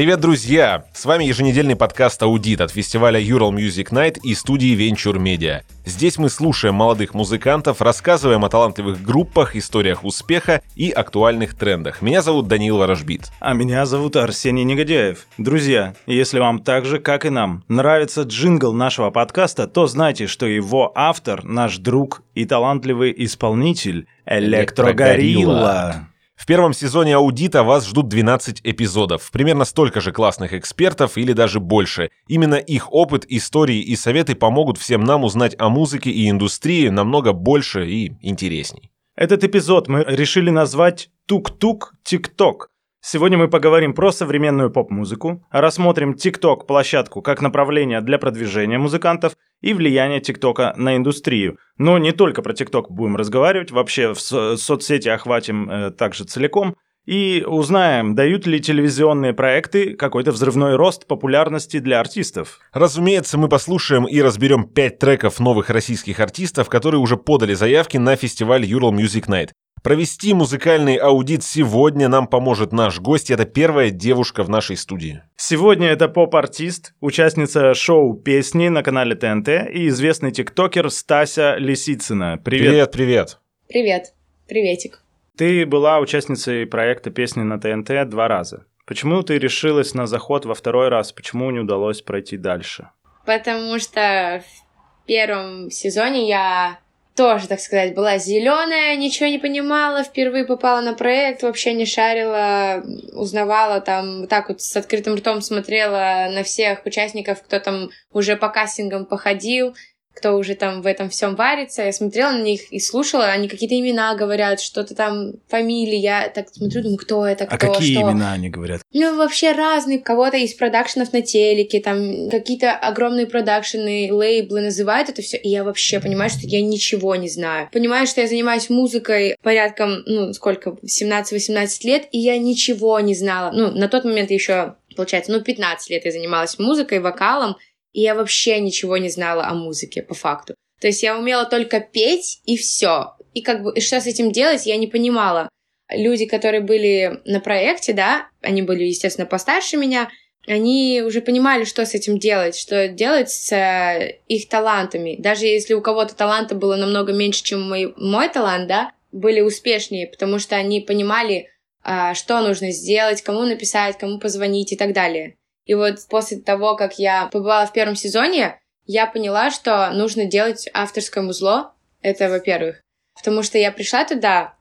Привет, друзья! С вами еженедельный подкаст «Аудит» от фестиваля Ural Music Night и студии Venture Media. Здесь мы слушаем молодых музыкантов, рассказываем о талантливых группах, историях успеха и актуальных трендах. Меня зовут Данил Ворожбит. А меня зовут Арсений Негодяев. Друзья, если вам так же, как и нам, нравится джингл нашего подкаста, то знайте, что его автор – наш друг и талантливый исполнитель Электрогорилла. В первом сезоне аудита вас ждут 12 эпизодов, примерно столько же классных экспертов или даже больше. Именно их опыт, истории и советы помогут всем нам узнать о музыке и индустрии намного больше и интересней. Этот эпизод мы решили назвать «Тук-тук тик-ток», Сегодня мы поговорим про современную поп-музыку, рассмотрим TikTok площадку как направление для продвижения музыкантов и влияние ТикТока на индустрию. Но не только про ТикТок будем разговаривать, вообще в со- соцсети охватим э, также целиком. И узнаем, дают ли телевизионные проекты какой-то взрывной рост популярности для артистов. Разумеется, мы послушаем и разберем пять треков новых российских артистов, которые уже подали заявки на фестиваль Ural Music Night. Провести музыкальный аудит сегодня нам поможет наш гость. Это первая девушка в нашей студии. Сегодня это поп-артист, участница шоу «Песни» на канале ТНТ и известный тиктокер Стася Лисицына. Привет, привет. Привет. Приветик. Ты была участницей проекта «Песни» на ТНТ два раза. Почему ты решилась на заход во второй раз? Почему не удалось пройти дальше? Потому что в первом сезоне я тоже, так сказать, была зеленая, ничего не понимала, впервые попала на проект, вообще не шарила, узнавала там, так вот с открытым ртом смотрела на всех участников, кто там уже по кастингам походил, кто уже там в этом всем варится. Я смотрела на них и слушала, они какие-то имена говорят, что-то там, фамилии. Я так смотрю, думаю, кто это, А кто, какие что. имена они говорят? Ну, вообще разные. Кого-то из продакшенов на телеке, там какие-то огромные продакшены, лейблы называют это все. И я вообще понимаю, что я ничего не знаю. Понимаю, что я занимаюсь музыкой порядком, ну, сколько, 17-18 лет, и я ничего не знала. Ну, на тот момент еще, получается, ну, 15 лет я занималась музыкой, вокалом, и я вообще ничего не знала о музыке, по факту. То есть я умела только петь, и все. И как бы, и что с этим делать, я не понимала люди, которые были на проекте, да, они были, естественно, постарше меня, они уже понимали, что с этим делать, что делать с э, их талантами. Даже если у кого-то таланта было намного меньше, чем мой, мой талант, да, были успешнее, потому что они понимали, а, что нужно сделать, кому написать, кому позвонить и так далее. И вот после того, как я побывала в первом сезоне, я поняла, что нужно делать авторское музло. Это, во-первых. Потому что я пришла туда,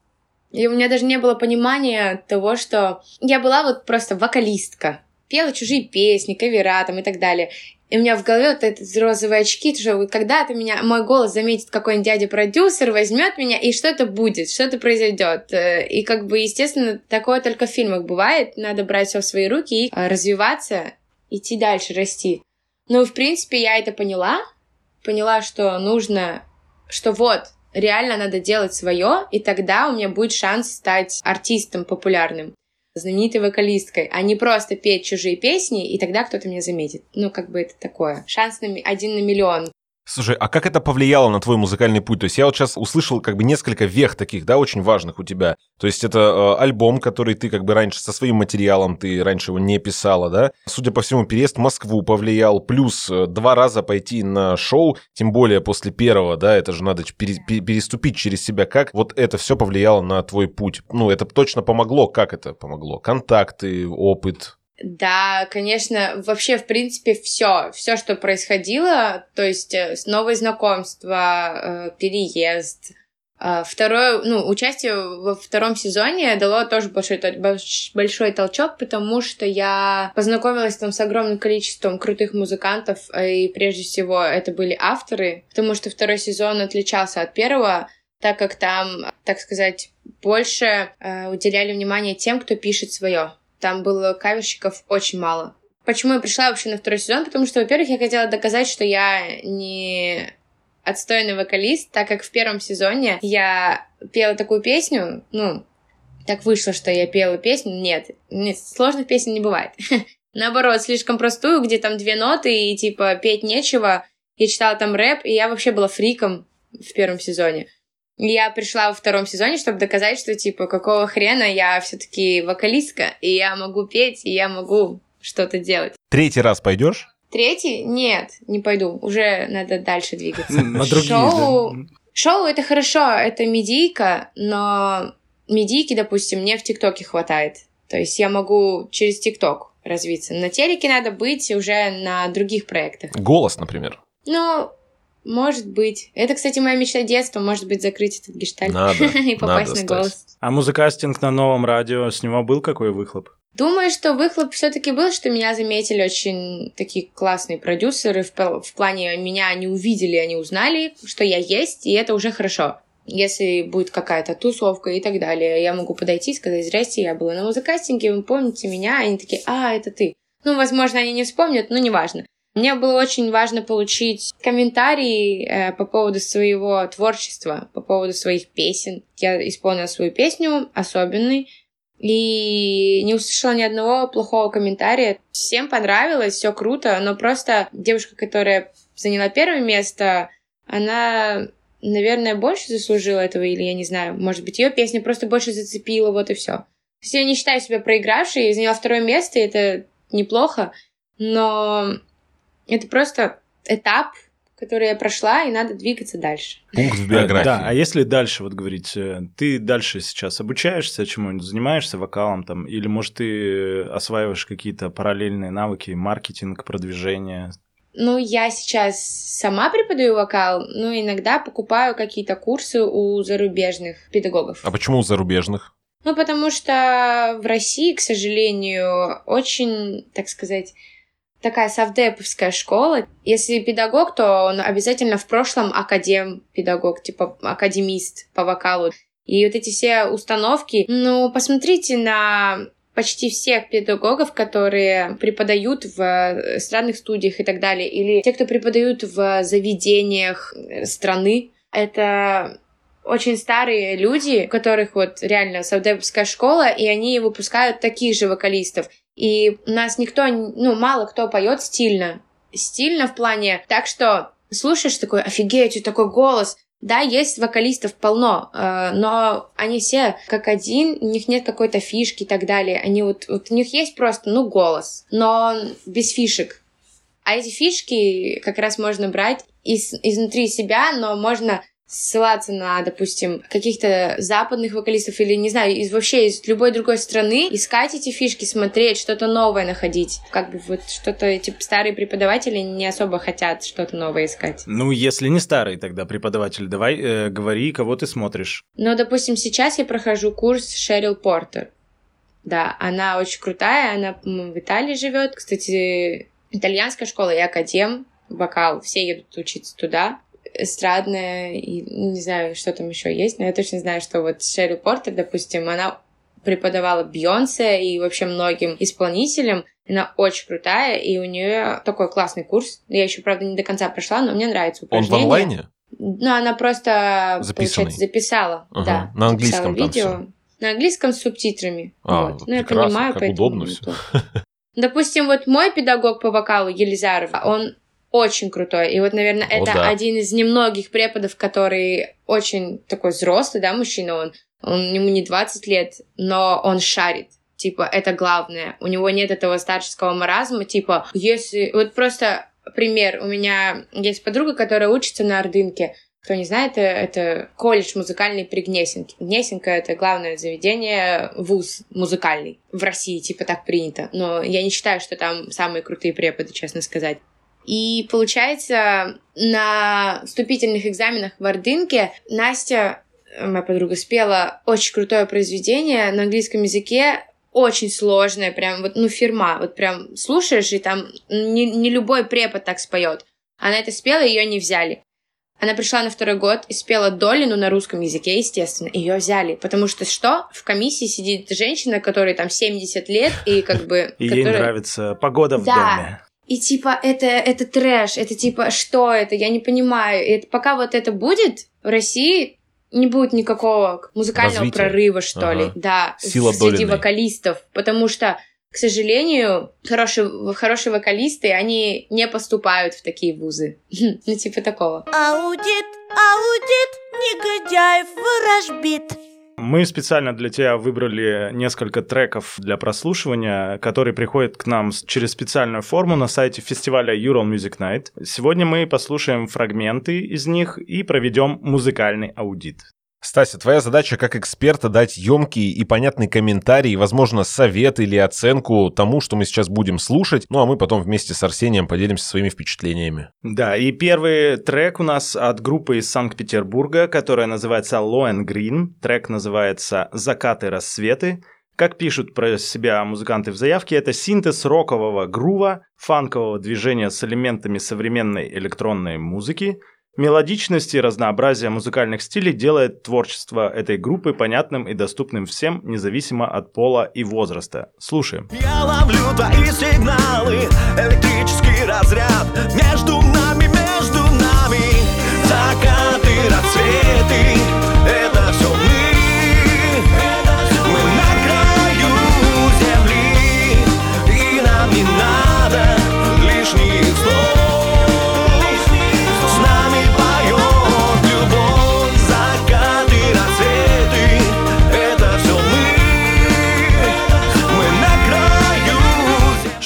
и у меня даже не было понимания того, что я была вот просто вокалистка. Пела чужие песни, кавера там и так далее. И у меня в голове вот эти розовые очки, что вот когда-то меня, мой голос заметит какой-нибудь дядя-продюсер, возьмет меня, и что-то будет, что-то произойдет. Э, И как бы, естественно, такое только в фильмах бывает. Надо брать все в свои руки и э, развиваться, идти дальше, расти. Ну, в принципе, я это поняла. Поняла, что нужно, что вот, реально надо делать свое, и тогда у меня будет шанс стать артистом популярным, знаменитой вокалисткой, а не просто петь чужие песни, и тогда кто-то меня заметит. Ну, как бы это такое. Шанс на один на миллион. Слушай, а как это повлияло на твой музыкальный путь? То есть я вот сейчас услышал как бы несколько вех таких, да, очень важных у тебя. То есть это э, альбом, который ты как бы раньше со своим материалом, ты раньше его не писала, да? Судя по всему, переезд в Москву повлиял, плюс э, два раза пойти на шоу, тем более после первого, да, это же надо пере- пере- переступить через себя. Как вот это все повлияло на твой путь? Ну, это точно помогло. Как это помогло? Контакты, опыт, Да, конечно, вообще, в принципе, все, все, что происходило, то есть э, новые знакомства, э, переезд, э, второе, ну, участие во втором сезоне дало тоже большой, большой толчок, потому что я познакомилась там с огромным количеством крутых музыкантов, и прежде всего это были авторы, потому что второй сезон отличался от первого, так как там, так сказать, больше э, уделяли внимание тем, кто пишет свое. Там было каверщиков очень мало. Почему я пришла вообще на второй сезон? Потому что, во-первых, я хотела доказать, что я не отстойный вокалист, так как в первом сезоне я пела такую песню, ну, так вышло, что я пела песню. Нет, нет сложных песен не бывает. Наоборот, слишком простую, где там две ноты и типа петь нечего. Я читала там рэп, и я вообще была фриком в первом сезоне. Я пришла во втором сезоне, чтобы доказать, что типа какого хрена я все-таки вокалистка, и я могу петь, и я могу что-то делать. Третий раз пойдешь? Третий? Нет, не пойду. Уже надо дальше двигаться. На другие, Шоу... да. Шоу это хорошо, это медийка, но медийки, допустим, мне в ТикТоке хватает. То есть я могу через ТикТок развиться. На телеке надо быть уже на других проектах. Голос, например. Ну, может быть. Это, кстати, моя мечта детства, может быть, закрыть этот гештальт Надо, и попасть надо, на голос. А музыкастинг на новом радио, с него был какой выхлоп? Думаю, что выхлоп все-таки был, что меня заметили очень такие классные продюсеры. В, в плане меня они увидели, они узнали, что я есть, и это уже хорошо. Если будет какая-то тусовка и так далее, я могу подойти и сказать, здрасте, я была на музыкастинге, вы помните меня? Они такие, а, это ты. Ну, возможно, они не вспомнят, но неважно. Мне было очень важно получить комментарии э, по поводу своего творчества, по поводу своих песен. Я исполнила свою песню «Особенный», и не услышала ни одного плохого комментария. Всем понравилось, все круто, но просто девушка, которая заняла первое место, она, наверное, больше заслужила этого, или я не знаю, может быть, ее песня просто больше зацепила, вот и все. То есть я не считаю себя проигравшей, заняла второе место, и это неплохо, но это просто этап, который я прошла, и надо двигаться дальше. Пункт в биографии. Да, а если дальше вот говорить, э, ты дальше сейчас обучаешься чему-нибудь, занимаешься вокалом там, или может ты осваиваешь какие-то параллельные навыки, маркетинг, продвижение? Ну, я сейчас сама преподаю вокал, но иногда покупаю какие-то курсы у зарубежных педагогов. А почему у зарубежных? Ну, потому что в России, к сожалению, очень, так сказать, такая совдеповская школа. Если педагог, то он обязательно в прошлом академ-педагог, типа академист по вокалу. И вот эти все установки, ну, посмотрите на почти всех педагогов, которые преподают в эстрадных студиях и так далее, или те, кто преподают в заведениях страны, это очень старые люди, у которых вот реально саудевская школа, и они выпускают таких же вокалистов. И нас никто, ну, мало кто поет стильно. Стильно в плане так, что слушаешь такой, офигеть, у такой голос. Да, есть вокалистов полно, э, но они все как один, у них нет какой-то фишки и так далее. Они вот, вот у них есть просто, ну, голос, но без фишек. А эти фишки как раз можно брать из, изнутри себя, но можно ссылаться на, допустим, каких-то западных вокалистов или, не знаю, из вообще из любой другой страны, искать эти фишки, смотреть, что-то новое находить. Как бы вот что-то эти старые преподаватели не особо хотят что-то новое искать. Ну, если не старый тогда преподаватель, давай э, говори, кого ты смотришь. Ну, допустим, сейчас я прохожу курс Шерил Портер. Да, она очень крутая, она, по-моему, в Италии живет. Кстати, итальянская школа и академ, вокал, все едут учиться туда эстрадная, и не знаю, что там еще есть, но я точно знаю, что вот Шерри Портер, допустим, она преподавала Бьонсе и вообще многим исполнителям. Она очень крутая, и у нее такой классный курс. Я еще, правда, не до конца прошла, но мне нравится Он в упражнение. онлайне? Ну, она просто, Записанный. получается, записала. Ага. Да, На английском записала видео. На английском с субтитрами. А, вот. Ну, я понимаю, как поэтому... удобно то. Допустим, вот мой педагог по вокалу Елизаров, он очень крутой. И вот, наверное, О, это да. один из немногих преподов, который очень такой взрослый, да, мужчина он. Он ему не 20 лет, но он шарит. Типа, это главное. У него нет этого старческого маразма. Типа, если... Вот просто пример. У меня есть подруга, которая учится на Ордынке. Кто не знает, это, это колледж музыкальный при Гнесинке. Гнесинка — это главное заведение, вуз музыкальный. В России, типа, так принято. Но я не считаю, что там самые крутые преподы, честно сказать. И получается, на вступительных экзаменах в Ордынке Настя, э, моя подруга, спела очень крутое произведение на английском языке, очень сложное, прям вот, ну, фирма, вот прям слушаешь, и там не, не любой препод так споет. Она это спела, ее не взяли. Она пришла на второй год и спела Долину на русском языке, естественно. Ее взяли. Потому что что? В комиссии сидит женщина, которой там 70 лет, и как бы... И ей нравится погода в Да. доме. И типа это, это трэш, это типа что это, я не понимаю. И это, пока вот это будет, в России не будет никакого музыкального Развития. прорыва, что Ага. ли. Да, Сила среди Долиной. вокалистов. Потому что, к сожалению, хорошие, хорошие вокалисты, они не поступают в такие вузы. Ну, типа такого. Аудит, аудит, негодяев ворожбит. Мы специально для тебя выбрали несколько треков для прослушивания, которые приходят к нам через специальную форму на сайте фестиваля Ural Music Night. Сегодня мы послушаем фрагменты из них и проведем музыкальный аудит. Стася, твоя задача как эксперта дать емкий и понятный комментарий, возможно, совет или оценку тому, что мы сейчас будем слушать, ну а мы потом вместе с Арсением поделимся своими впечатлениями. Да, и первый трек у нас от группы из Санкт-Петербурга, которая называется Low Green. Трек называется «Закаты рассветы». Как пишут про себя музыканты в заявке, это синтез рокового грува, фанкового движения с элементами современной электронной музыки – Мелодичность и разнообразие музыкальных стилей делает творчество этой группы понятным и доступным всем, независимо от пола и возраста. Слушаем. Я ловлю твои сигналы, электрический разряд между нами, между нами, закаты, рассветы,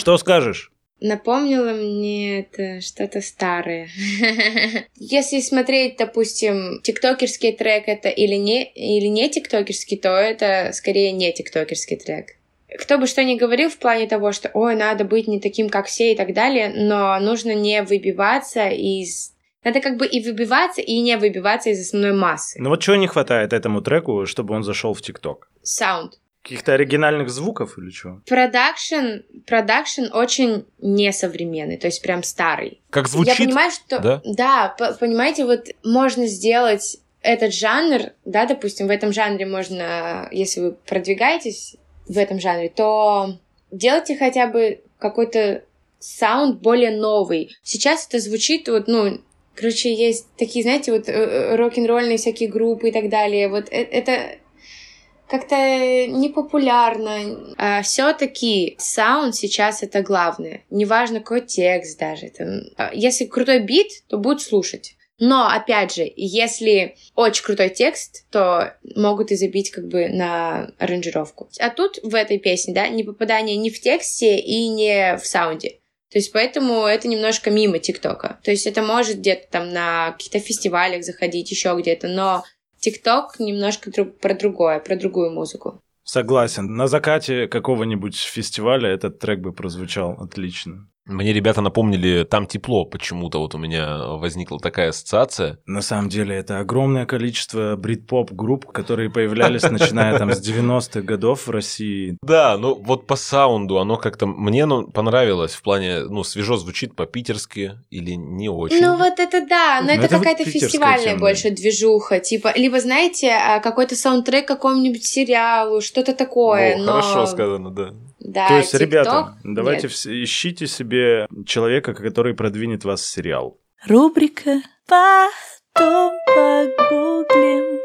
Что скажешь? Напомнило мне это что-то старое. Если смотреть, допустим, тиктокерский трек это или не, или не тиктокерский, то это скорее не тиктокерский трек. Кто бы что ни говорил в плане того, что ой, надо быть не таким, как все и так далее, но нужно не выбиваться из надо как бы и выбиваться, и не выбиваться из основной массы. Ну вот чего не хватает этому треку, чтобы он зашел в ТикТок? Саунд. Каких-то оригинальных звуков или что? Продакшн, продакшн очень несовременный, то есть прям старый. Как звучит? Я понимаю, что... Да? Да, понимаете, вот можно сделать этот жанр, да, допустим, в этом жанре можно, если вы продвигаетесь в этом жанре, то делайте хотя бы какой-то саунд более новый. Сейчас это звучит вот, ну, короче, есть такие, знаете, вот э, э, рок-н-ролльные всякие группы и так далее. Вот э, это как-то непопулярно. А все-таки саунд сейчас это главное. Неважно, какой текст даже. Это... А, если крутой бит, то будет слушать. Но, опять же, если очень крутой текст, то могут и забить как бы на аранжировку. А тут в этой песне, да, не попадание ни в тексте и не в саунде. То есть поэтому это немножко мимо ТикТока. То есть это может где-то там на каких-то фестивалях заходить, еще где-то, но ТикТок немножко друг, про другое, про другую музыку. Согласен. На закате какого-нибудь фестиваля этот трек бы прозвучал отлично. Мне ребята напомнили «Там тепло» почему-то, вот у меня возникла такая ассоциация. На самом деле это огромное количество брит-поп групп, которые появлялись начиная там с 90-х годов в России. Да, ну вот по саунду оно как-то мне ну, понравилось в плане, ну свежо звучит по-питерски или не очень. Ну вот это да, но ну, это, это какая-то фестивальная тема. больше движуха, типа, либо знаете, а, какой-то саундтрек какому-нибудь сериалу, что-то такое. О, но... Хорошо сказано, да. Да, То есть, TikTok? ребята, давайте Нет. ищите себе человека, который продвинет вас в сериал. Рубрика «Потом погуглим».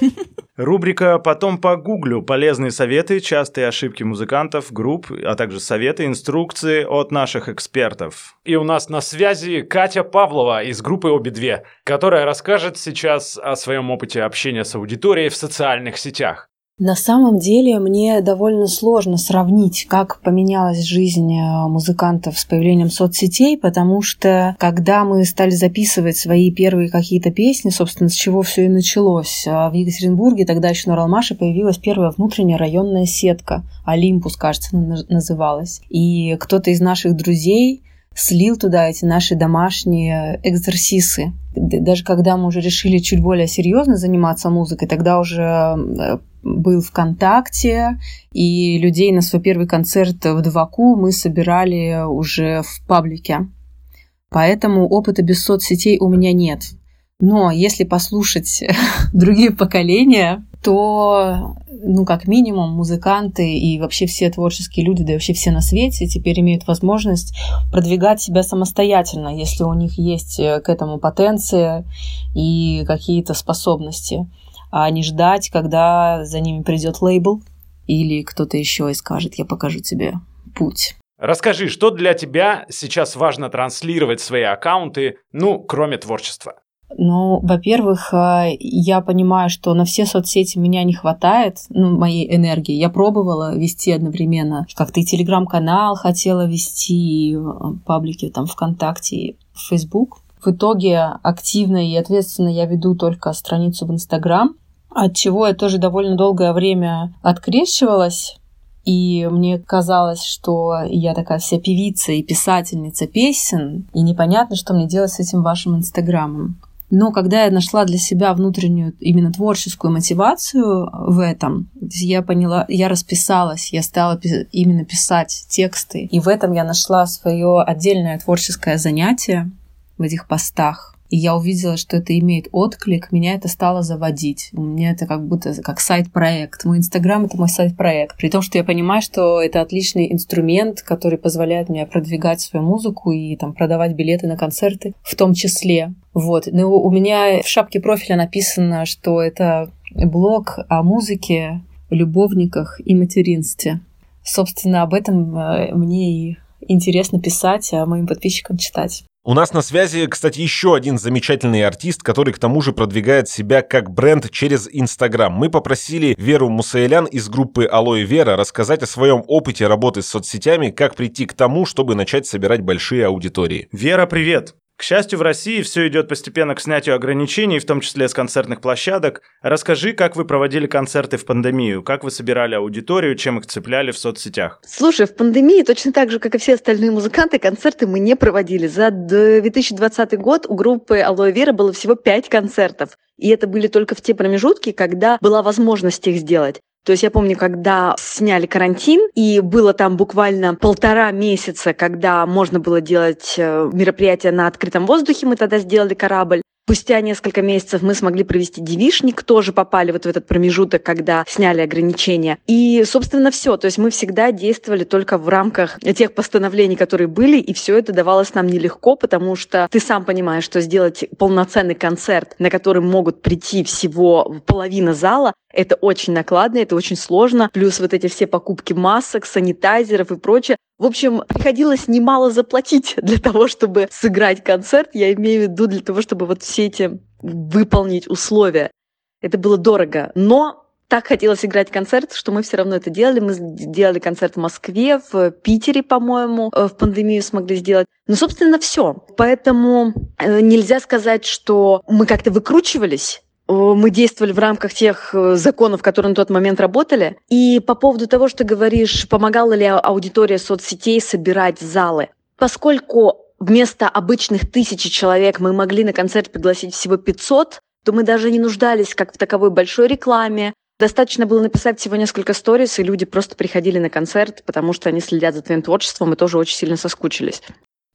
Рубрика «Потом погуглю» – полезные советы, частые ошибки музыкантов, групп, а также советы, инструкции от наших экспертов. И у нас на связи Катя Павлова из группы «Обе две», которая расскажет сейчас о своем опыте общения с аудиторией в социальных сетях. На самом деле мне довольно сложно сравнить, как поменялась жизнь э, музыкантов с появлением соцсетей, потому что когда мы стали записывать свои первые какие-то песни, собственно, с чего все и началось, э, в Екатеринбурге тогда еще на Ралмаше появилась первая внутренняя районная сетка, Олимпус, кажется, называлась. И кто-то из наших друзей слил туда эти наши домашние экзерсисы. Даже когда мы уже решили чуть более серьезно заниматься музыкой, тогда уже э, был ВКонтакте, и людей на свой первый концерт в Дваку мы собирали уже в паблике. Поэтому опыта без соцсетей у меня нет. Но если послушать другие поколения, то, ну, как минимум, музыканты и вообще все творческие люди, да и вообще все на свете теперь имеют возможность продвигать себя самостоятельно, если у них есть к этому потенция и какие-то способности а не ждать, когда за ними придет лейбл или кто-то еще и скажет, я покажу тебе путь. Расскажи, что для тебя сейчас важно транслировать в свои аккаунты, ну, кроме творчества? Ну, во-первых, э, я понимаю, что на все соцсети меня не хватает, ну, моей энергии. Я пробовала вести одновременно, как-то и телеграм-канал хотела вести, и э, паблики там ВКонтакте, и Фейсбук. В итоге активно и ответственно я веду только страницу в Инстаграм, от чего я тоже довольно долгое время открещивалась, и мне казалось, что я такая вся певица и писательница песен, и непонятно, что мне делать с этим вашим Инстаграмом. Но когда я нашла для себя внутреннюю именно творческую мотивацию в этом, я поняла, я расписалась, я стала именно писать тексты. И в этом я нашла свое отдельное творческое занятие в этих постах и я увидела, что это имеет отклик, меня это стало заводить. У меня это как будто как сайт-проект. Мой Инстаграм — это мой сайт-проект. При том, что я понимаю, что это отличный инструмент, который позволяет мне продвигать свою музыку и там продавать билеты на концерты в том числе. Вот. Но у меня в шапке профиля написано, что это блог о музыке, любовниках и материнстве. Собственно, об этом э, мне и интересно писать, а моим подписчикам читать. У нас на связи, кстати, еще один замечательный артист, который к тому же продвигает себя как бренд через Инстаграм. Мы попросили Веру Мусаэлян из группы Алоэ Вера рассказать о своем опыте работы с соцсетями, как прийти к тому, чтобы начать собирать большие аудитории. Вера, привет! К счастью, в России все идет постепенно к снятию ограничений, в том числе с концертных площадок. Расскажи, как вы проводили концерты в пандемию, как вы собирали аудиторию, чем их цепляли в соцсетях? Слушай, в пандемии точно так же, как и все остальные музыканты, концерты мы не проводили. За 2020 год у группы Алоэ Вера было всего 5 концертов. И это были только в те промежутки, когда была возможность их сделать. То есть я помню, когда сняли карантин, и было там буквально полтора месяца, когда можно было делать э, мероприятия на открытом воздухе, мы тогда сделали корабль. Спустя несколько месяцев мы смогли провести девишник, тоже попали вот в этот промежуток, когда сняли ограничения. И, собственно, все. То есть мы всегда действовали только в рамках тех постановлений, которые были, и все это давалось нам нелегко, потому что ты сам понимаешь, что сделать полноценный концерт, на который могут прийти всего половина зала, это очень накладно, это очень сложно. Плюс вот эти все покупки масок, санитайзеров и прочее. В общем, приходилось немало заплатить для того, чтобы сыграть концерт. Я имею в виду для того, чтобы вот все эти выполнить условия. Это было дорого. Но так хотелось играть концерт, что мы все равно это делали. Мы сделали концерт в Москве, в Питере, по-моему, э, в пандемию смогли сделать. Ну, собственно, все. Поэтому э, нельзя сказать, что мы как-то выкручивались мы действовали в рамках тех э, законов, которые на тот момент работали. И по поводу того, что говоришь, помогала ли аудитория соцсетей собирать залы. Поскольку вместо обычных тысячи человек мы могли на концерт пригласить всего 500, то мы даже не нуждались как в таковой большой рекламе. Достаточно было написать всего несколько сторис, и люди просто приходили на концерт, потому что они следят за твоим творчеством и тоже очень сильно соскучились.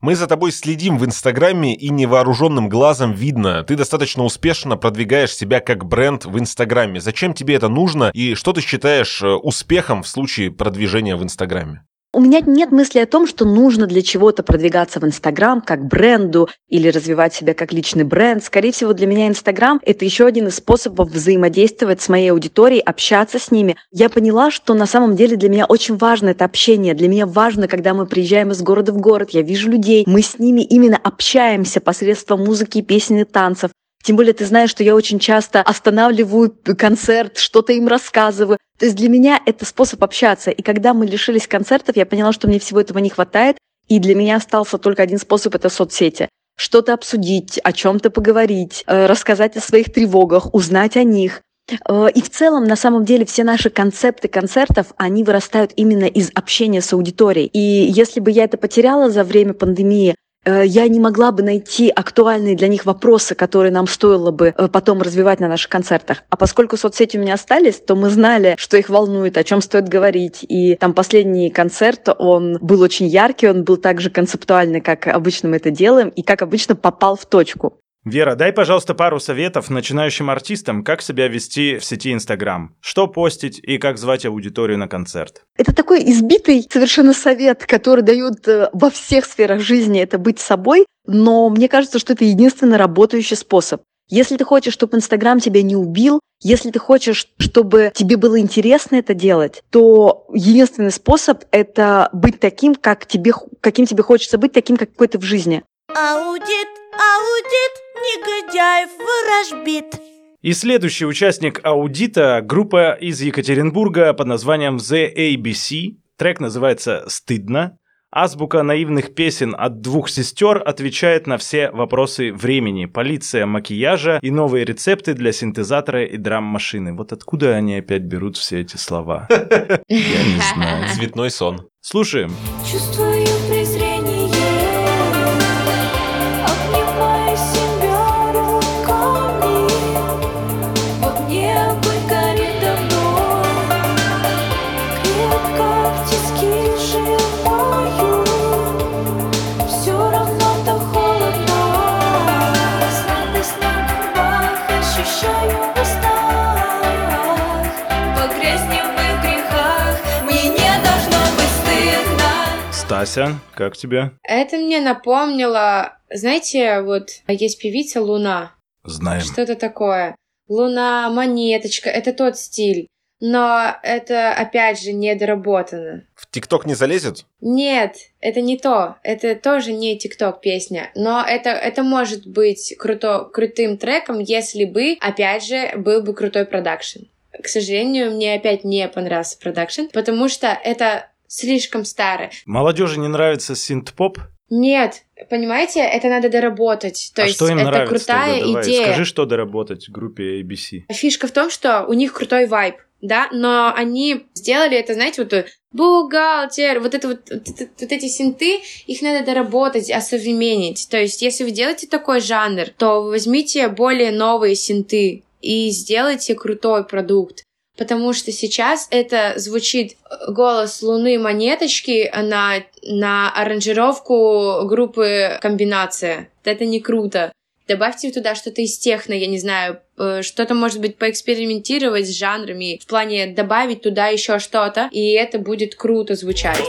Мы за тобой следим в Инстаграме, и невооруженным глазом видно, ты достаточно успешно продвигаешь себя как бренд в Инстаграме. Зачем тебе это нужно, и что ты считаешь э, успехом в случае продвижения в Инстаграме? У меня нет мысли о том, что нужно для чего-то продвигаться в Инстаграм как бренду или развивать себя как личный бренд. Скорее всего, для меня Инстаграм — это еще один из способов взаимодействовать с моей аудиторией, общаться с ними. Я поняла, что на самом деле для меня очень важно это общение. Для меня важно, когда мы приезжаем из города в город, я вижу людей, мы с ними именно общаемся посредством музыки, песен и танцев. Тем более ты знаешь, что я очень часто останавливаю концерт, что-то им рассказываю. То есть для меня это способ общаться. И когда мы лишились концертов, я поняла, что мне всего этого не хватает. И для меня остался только один способ — это соцсети. Что-то обсудить, о чем-то поговорить, э, рассказать о своих тревогах, узнать о них. Э, и в целом, на самом деле, все наши концепты концертов, они вырастают именно из общения с аудиторией. И если бы я это потеряла за время пандемии, я не могла бы найти актуальные для них вопросы, которые нам стоило бы э, потом развивать на наших концертах. А поскольку соцсети у меня остались, то мы знали, что их волнует, о чем стоит говорить. И там последний концерт, он был очень яркий, он был так же концептуальный, как обычно мы это делаем, и как обычно попал в точку. Вера, дай, пожалуйста, пару советов начинающим артистам, как себя вести в сети Инстаграм, что постить и как звать аудиторию на концерт. Это такой избитый совершенно совет, который дают э, во всех сферах жизни, это быть собой, но мне кажется, что это единственный работающий способ. Если ты хочешь, чтобы Инстаграм тебя не убил, если ты хочешь, чтобы тебе было интересно это делать, то единственный способ — это быть таким, как тебе, каким тебе хочется быть, таким, какой ты в жизни. Аудит Аудит негодяев ворожбит. И следующий участник аудита – группа из Екатеринбурга под названием The ABC. Трек называется «Стыдно». Азбука наивных песен от двух сестер отвечает на все вопросы времени. Полиция макияжа и новые рецепты для синтезатора и драм-машины. Вот откуда они опять берут все эти слова? Я не знаю. Цветной сон. Слушаем. Чувствую Стася, как тебе? Это мне напомнило, знаете, вот есть певица Луна. Знаем. Что-то такое. Луна, монеточка, это тот стиль. Но это, опять же, недоработано. В ТикТок не залезет? Нет, это не то. Это тоже не ТикТок песня. Но это, это может быть круто, крутым треком, если бы, опять же, был бы крутой продакшн. К сожалению, мне опять не понравился продакшн, потому что это слишком старое. Молодежи не нравится синт-поп? Нет, понимаете, это надо доработать. То а есть что им это нравится крутая тогда? Давай, идея. Скажи, что доработать группе ABC. Фишка в том, что у них крутой вайб, да, но они сделали это, знаете, вот э, бухгалтер, вот это вот, вот, это- вот эти синты, их надо доработать, осовременить. То есть, если вы делаете такой жанр, то возьмите более новые синты и сделайте крутой продукт. Потому что сейчас это звучит э, голос Луны Монеточки на, на аранжировку группы Комбинация. Это не круто. Добавьте туда что-то из техно, я не знаю, э, что-то, может быть, поэкспериментировать с жанрами, в плане добавить туда еще что-то, и это будет круто звучать.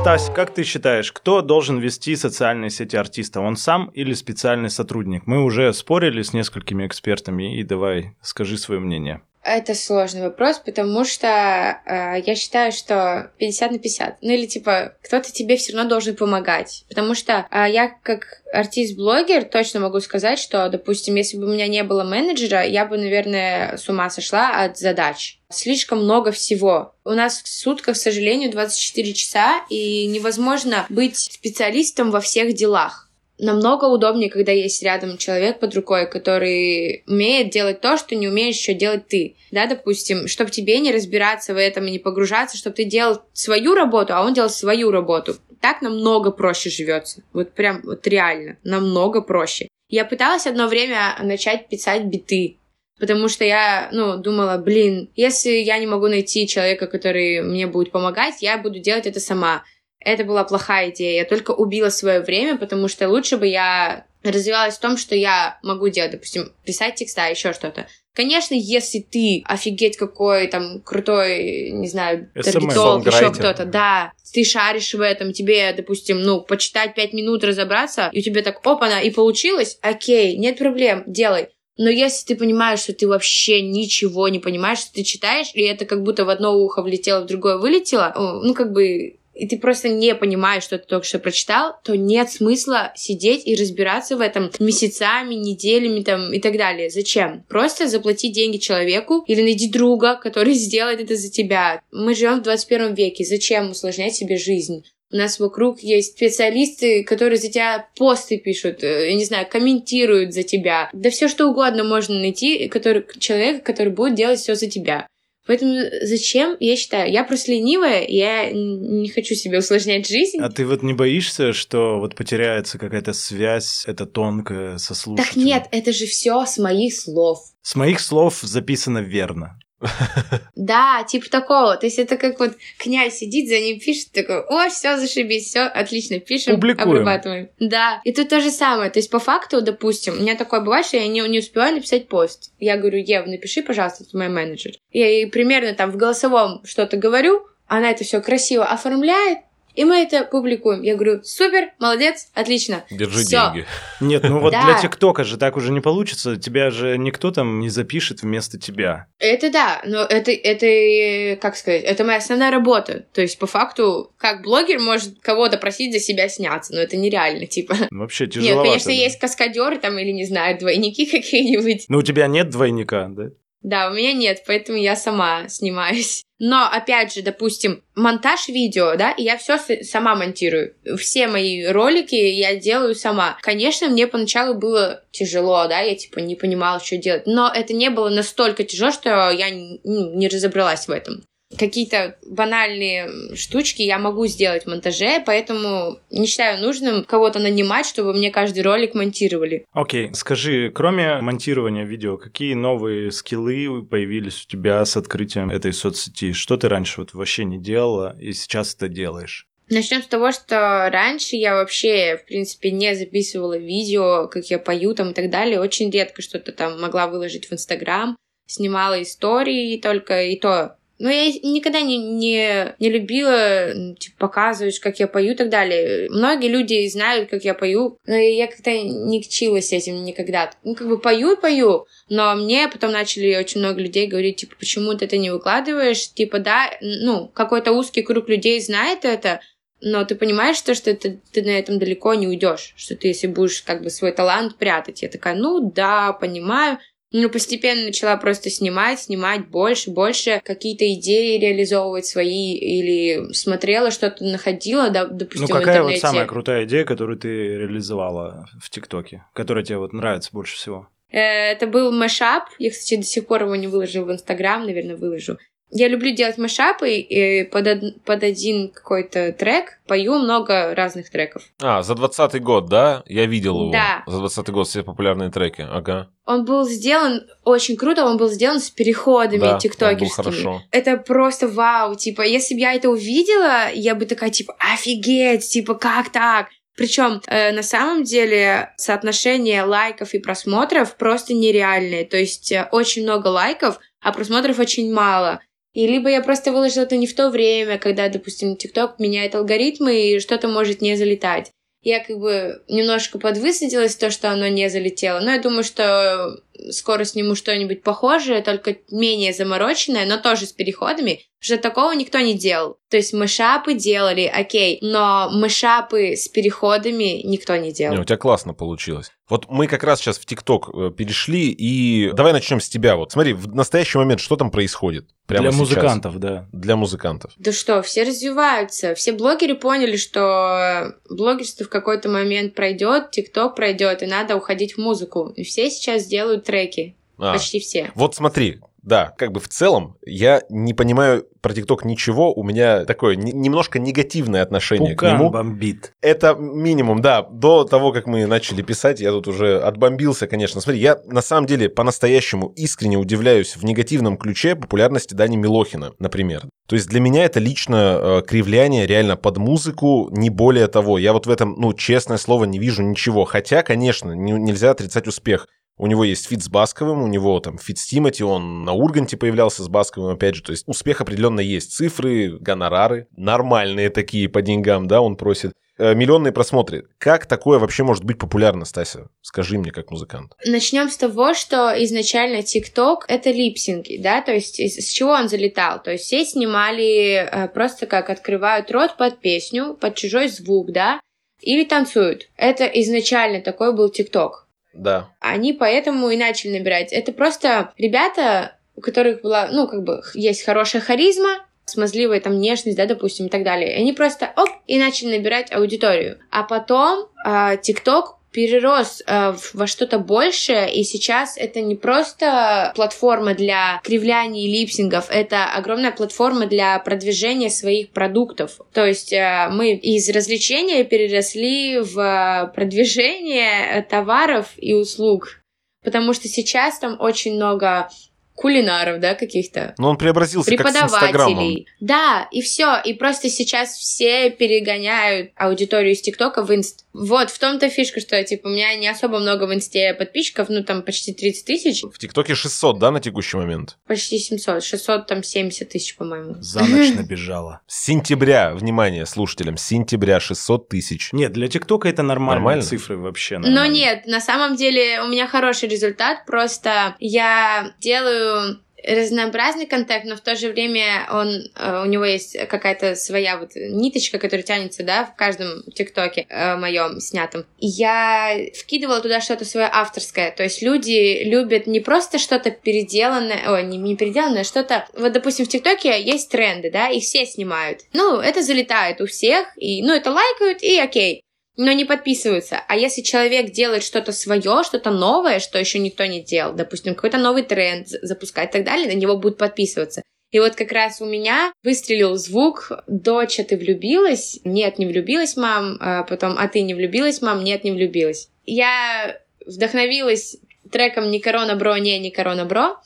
Стась, как ты считаешь, кто должен вести социальные сети артиста? Он сам или специальный сотрудник? Мы уже спорили с несколькими экспертами, и давай, скажи свое мнение. Это сложный вопрос, потому что э, я считаю, что 50 на 50. Ну или типа, кто-то тебе все равно должен помогать. Потому что э, я как артист-блогер точно могу сказать, что, допустим, если бы у меня не было менеджера, я бы, наверное, с ума сошла от задач. Слишком много всего. У нас в сутках, к сожалению, 24 часа, и невозможно быть специалистом во всех делах намного удобнее, когда есть рядом человек под рукой, который умеет делать то, что не умеешь еще делать ты. Да, допустим, чтобы тебе не разбираться в этом и не погружаться, чтобы ты делал свою работу, а он делал свою работу. Так намного проще живется. Вот прям, вот реально, намного проще. Я пыталась одно время начать писать биты, потому что я, ну, думала, блин, если я не могу найти человека, который мне будет помогать, я буду делать это сама. Это была плохая идея. Я только убила свое время, потому что лучше бы я развивалась в том, что я могу делать, допустим, писать текста, еще что-то. Конечно, если ты офигеть какой там крутой, не знаю, таргетолог, еще кто-то, да, ты шаришь в этом, тебе, допустим, ну, почитать пять минут, разобраться, и у тебя так опана, и получилось, окей, нет проблем, делай. Но если ты понимаешь, что ты вообще ничего не понимаешь, что ты читаешь, и это как будто в одно ухо влетело, в другое вылетело, ну, как бы и ты просто не понимаешь, что ты только что прочитал, то нет смысла сидеть и разбираться в этом месяцами, неделями там и так далее. Зачем? Просто заплати деньги человеку или найди друга, который сделает это за тебя. Мы живем в 21 веке. Зачем усложнять себе жизнь? У нас вокруг есть специалисты, которые за тебя посты пишут, э, я не знаю, комментируют за тебя. Да все что угодно можно найти, который, человека, который будет делать все за тебя. Поэтому зачем, я считаю, я просто ленивая, я не хочу себе усложнять жизнь. А ты вот не боишься, что вот потеряется какая-то связь, это тонкая со слушателем? Так нет, это же все с моих слов. С моих слов записано верно. Да, типа такого. То есть это как вот князь сидит, за ним пишет, такой, о, все, зашибись, все, отлично, пишем, Публикуем. обрабатываем. Да, и тут то же самое. То есть по факту, допустим, у меня такое бывает, что я не, не успеваю написать пост. Я говорю, Ев, напиши, пожалуйста, это мой менеджер. Я ей примерно там в голосовом что-то говорю, она это все красиво оформляет, И мы это публикуем. Я говорю, супер, молодец, отлично. Держи Всё. деньги. Нет, ну вот Да. для ТикТока же так уже не получится. Тебя же никто там не запишет вместо тебя. Это да, но это, это, как сказать, это моя основная работа. То есть, по факту, как блогер может кого-то просить за себя сняться, но это нереально, типа. Вообще Нет, тяжеловато. конечно, да. есть каскадеры там или, не знаю, двойники какие-нибудь. Но у тебя нет двойника, да? Да, у меня нет, поэтому я сама снимаюсь. Но, опять же, допустим, монтаж видео, да, и я все сама монтирую. Все мои ролики я делаю сама. Конечно, мне поначалу было тяжело, да, я типа не понимала, что делать. Но это не было настолько тяжело, что я ну, не разобралась в этом. Какие-то банальные штучки я могу сделать в монтаже, поэтому не считаю нужным кого-то нанимать, чтобы мне каждый ролик монтировали. Окей, скажи, кроме монтирования видео, какие новые скиллы появились у тебя с открытием этой соцсети? Что ты раньше вот вообще не делала и сейчас это делаешь? Начнем с того, что раньше я вообще, в принципе, не записывала видео, как я пою там и так далее. Очень редко что-то там могла выложить в Инстаграм. Снимала истории только и то. Но я никогда не, не, не любила типа, показывать, как я пою и так далее. Многие люди знают, как я пою, но я как-то не кчилась этим никогда. Ну, как бы пою и пою, но мне потом начали очень много людей говорить, типа, почему ты это не выкладываешь? Типа, да, ну, какой-то узкий круг людей знает это, но ты понимаешь, что, что это, ты на этом далеко не уйдешь, что ты если будешь как бы свой талант прятать. Я такая, ну да, понимаю. Ну, постепенно начала просто снимать, снимать больше, больше, какие-то идеи реализовывать свои, или смотрела что-то, находила, да, допустим, ну, какая в вот самая крутая идея, которую ты реализовала в ТикТоке, которая тебе вот нравится больше всего? Э, Это был мэшап. Я, кстати, до сих пор его не выложила в Инстаграм, наверное, выложу. Я люблю делать мэшапы, и под, од- под один какой-то трек пою много разных треков. А, за 20 год, да? Я видел его. Да. За 20 год все популярные треки. Ага. Он был сделан очень круто, он был сделан с переходами Да, он был тиктокерскими. хорошо. Это просто вау, типа, если бы я это увидела, я бы такая, типа, офигеть, типа, как так? Причем э, на самом деле соотношение лайков и просмотров просто нереальное. То есть э, очень много лайков, а просмотров очень мало. И либо я просто выложила это не в то время, когда, допустим, ТикТок меняет алгоритмы и что-то может не залетать. Я как бы немножко подвысадилась то, что оно не залетело. Но я думаю, что скоро сниму что-нибудь похожее, только менее замороченное, но тоже с переходами, что такого никто не делал. То есть мышапы делали, окей, но мышапы с переходами никто не делал. Не, у тебя классно получилось. Вот мы как раз сейчас в ТикТок э, перешли, и давай начнем с тебя. Вот смотри, в настоящий момент что там происходит? Прямо Для сейчас? музыкантов, да. Для музыкантов. Да что, все развиваются. Все блогеры поняли, что блогерство в какой-то момент пройдет, ТикТок пройдет, и надо уходить в музыку. И все сейчас делают треки. А, Почти все. Вот смотри, да, как бы в целом я не понимаю про ТикТок ничего, у меня такое не- немножко негативное отношение к Пукан нему. бомбит. Это минимум, да. До того, как мы начали писать, я тут уже отбомбился, конечно. Смотри, я на самом деле по-настоящему искренне удивляюсь в негативном ключе популярности Дани Милохина, например. То есть для меня это лично э, кривляние реально под музыку, не более того. Я вот в этом, ну, честное слово, не вижу ничего. Хотя, конечно, не- нельзя отрицать успех. У него есть фит с Басковым, у него там фит с Тимати, он на Урганте появлялся с Басковым, опять же. То есть успех определенно есть. Цифры, гонорары, нормальные такие по деньгам, да, он просит. Э, Миллионные просмотры. Как такое вообще может быть популярно, Стася? Скажи мне, как музыкант. Начнем с того, что изначально ТикТок — это липсинги, да, то есть с чего он залетал? То есть все снимали э, просто как открывают рот под песню, под чужой звук, да, или танцуют. Это изначально такой был ТикТок. Да. Они поэтому и начали набирать. Это просто ребята, у которых была, ну, как бы, есть хорошая харизма, смазливая там внешность, да, допустим, и так далее. Они просто оп, и начали набирать аудиторию. А потом а, ТикТок перерос в- во что-то большее, и сейчас это не просто платформа для кривляний и липсингов, это огромная платформа для продвижения своих продуктов. То есть а, мы из развлечения переросли в а, продвижение э, товаров и услуг. Потому что сейчас там очень много кулинаров, да, каких-то Но он преобразился как с преподавателей. Да, и все. И просто сейчас все перегоняют аудиторию из ТикТока в Инст. Вот, в том-то фишка, что, типа, у меня не особо много в инсте подписчиков, ну, там, почти 30 тысяч, В ТикТоке 600, да, на текущий момент? почти 700, 600, там, 70 тысяч, по-моему. За ночь набежала. С сентября, внимание, слушателям, с сентября 600 тысяч. Нет, для ТикТока это нормальные Нормально? цифры вообще. Но нормально. нет, на самом деле у меня хороший результат, просто я делаю разнообразный контент, но в то же время он, э, у него есть какая-то своя вот ниточка, которая тянется, да, в каждом ТикТоке э, моем снятом. И я вкидывала туда что-то свое авторское, то есть люди любят не просто что-то переделанное, ой, не, не переделанное, а что-то, вот, допустим, в ТикТоке есть тренды, да, и все снимают. Ну, это залетает у всех, и, ну, это лайкают, и окей но не подписываются. А если человек делает что-то свое, что-то новое, что еще никто не делал, допустим, какой-то новый тренд запускать и так далее, на него будут подписываться. И вот как раз у меня выстрелил звук «Доча, ты влюбилась?» «Нет, не влюбилась, мам». А потом «А ты не влюбилась, мам?» «Нет, не влюбилась». Я вдохновилась треком «Не корона бро, не, не корона бро»,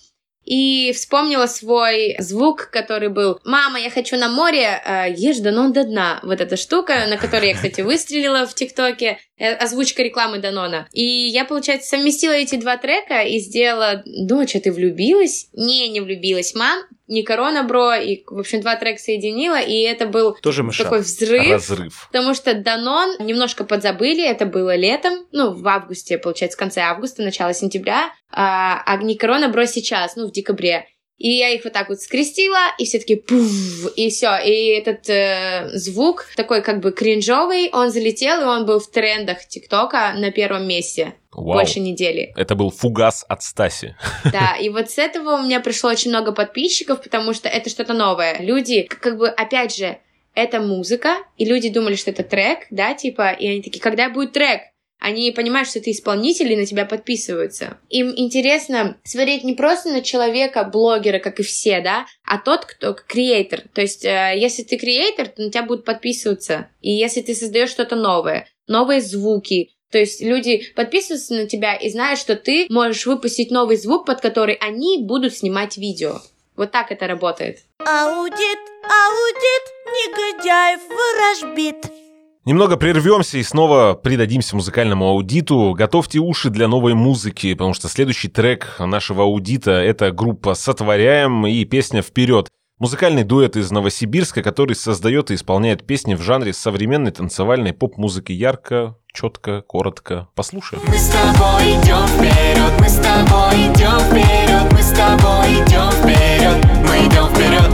и вспомнила свой звук, который был «Мама, я хочу на море, э, ешь Данон до дна». Вот эта штука, на которой я, кстати, выстрелила в ТикТоке, э, озвучка рекламы Данона. И я, получается, совместила эти два трека и сделала «Доча, ты влюбилась?» «Не, не влюбилась, мам». «Не корона, бро». И, в общем, два трека соединила, и это был Тоже мышат. такой взрыв. Разрыв. Потому что Данон немножко подзабыли, это было летом, ну, в августе, получается, в конце августа, начало сентября, а, а не корона бро сейчас, ну, в декабре. И я их вот так вот скрестила, и все таки пуф, и все. И этот э, звук такой как бы кринжовый, он залетел, и он был в трендах ТикТока на первом месте Вау. больше недели. Это был фугас от Стаси. Да, и вот с этого у меня пришло очень много подписчиков, потому что это что-то новое. Люди, как бы, опять же, это музыка, и люди думали, что это трек, да, типа, и они такие, когда будет трек? Они понимают, что ты исполнитель, и на тебя подписываются. Им интересно смотреть не просто на человека, блогера, как и все, да, а тот, кто креатор. То есть, э, если ты креатор, то на тебя будут подписываться. И если ты создаешь что-то новое, новые звуки, то есть люди подписываются на тебя и знают, что ты можешь выпустить новый звук, под который они будут снимать видео. Вот так это работает. Аудит, аудит, негодяев ворожбит. Немного прервемся и снова придадимся музыкальному аудиту. Готовьте уши для новой музыки, потому что следующий трек нашего аудита — это группа «Сотворяем» и песня «Вперед». Музыкальный дуэт из Новосибирска, который создает и исполняет песни в жанре современной танцевальной поп-музыки ярко, четко, коротко. Послушаем. Мы с тобой идем вперед, мы с тобой идем вперед, мы с тобой идем вперед, мы идем вперед.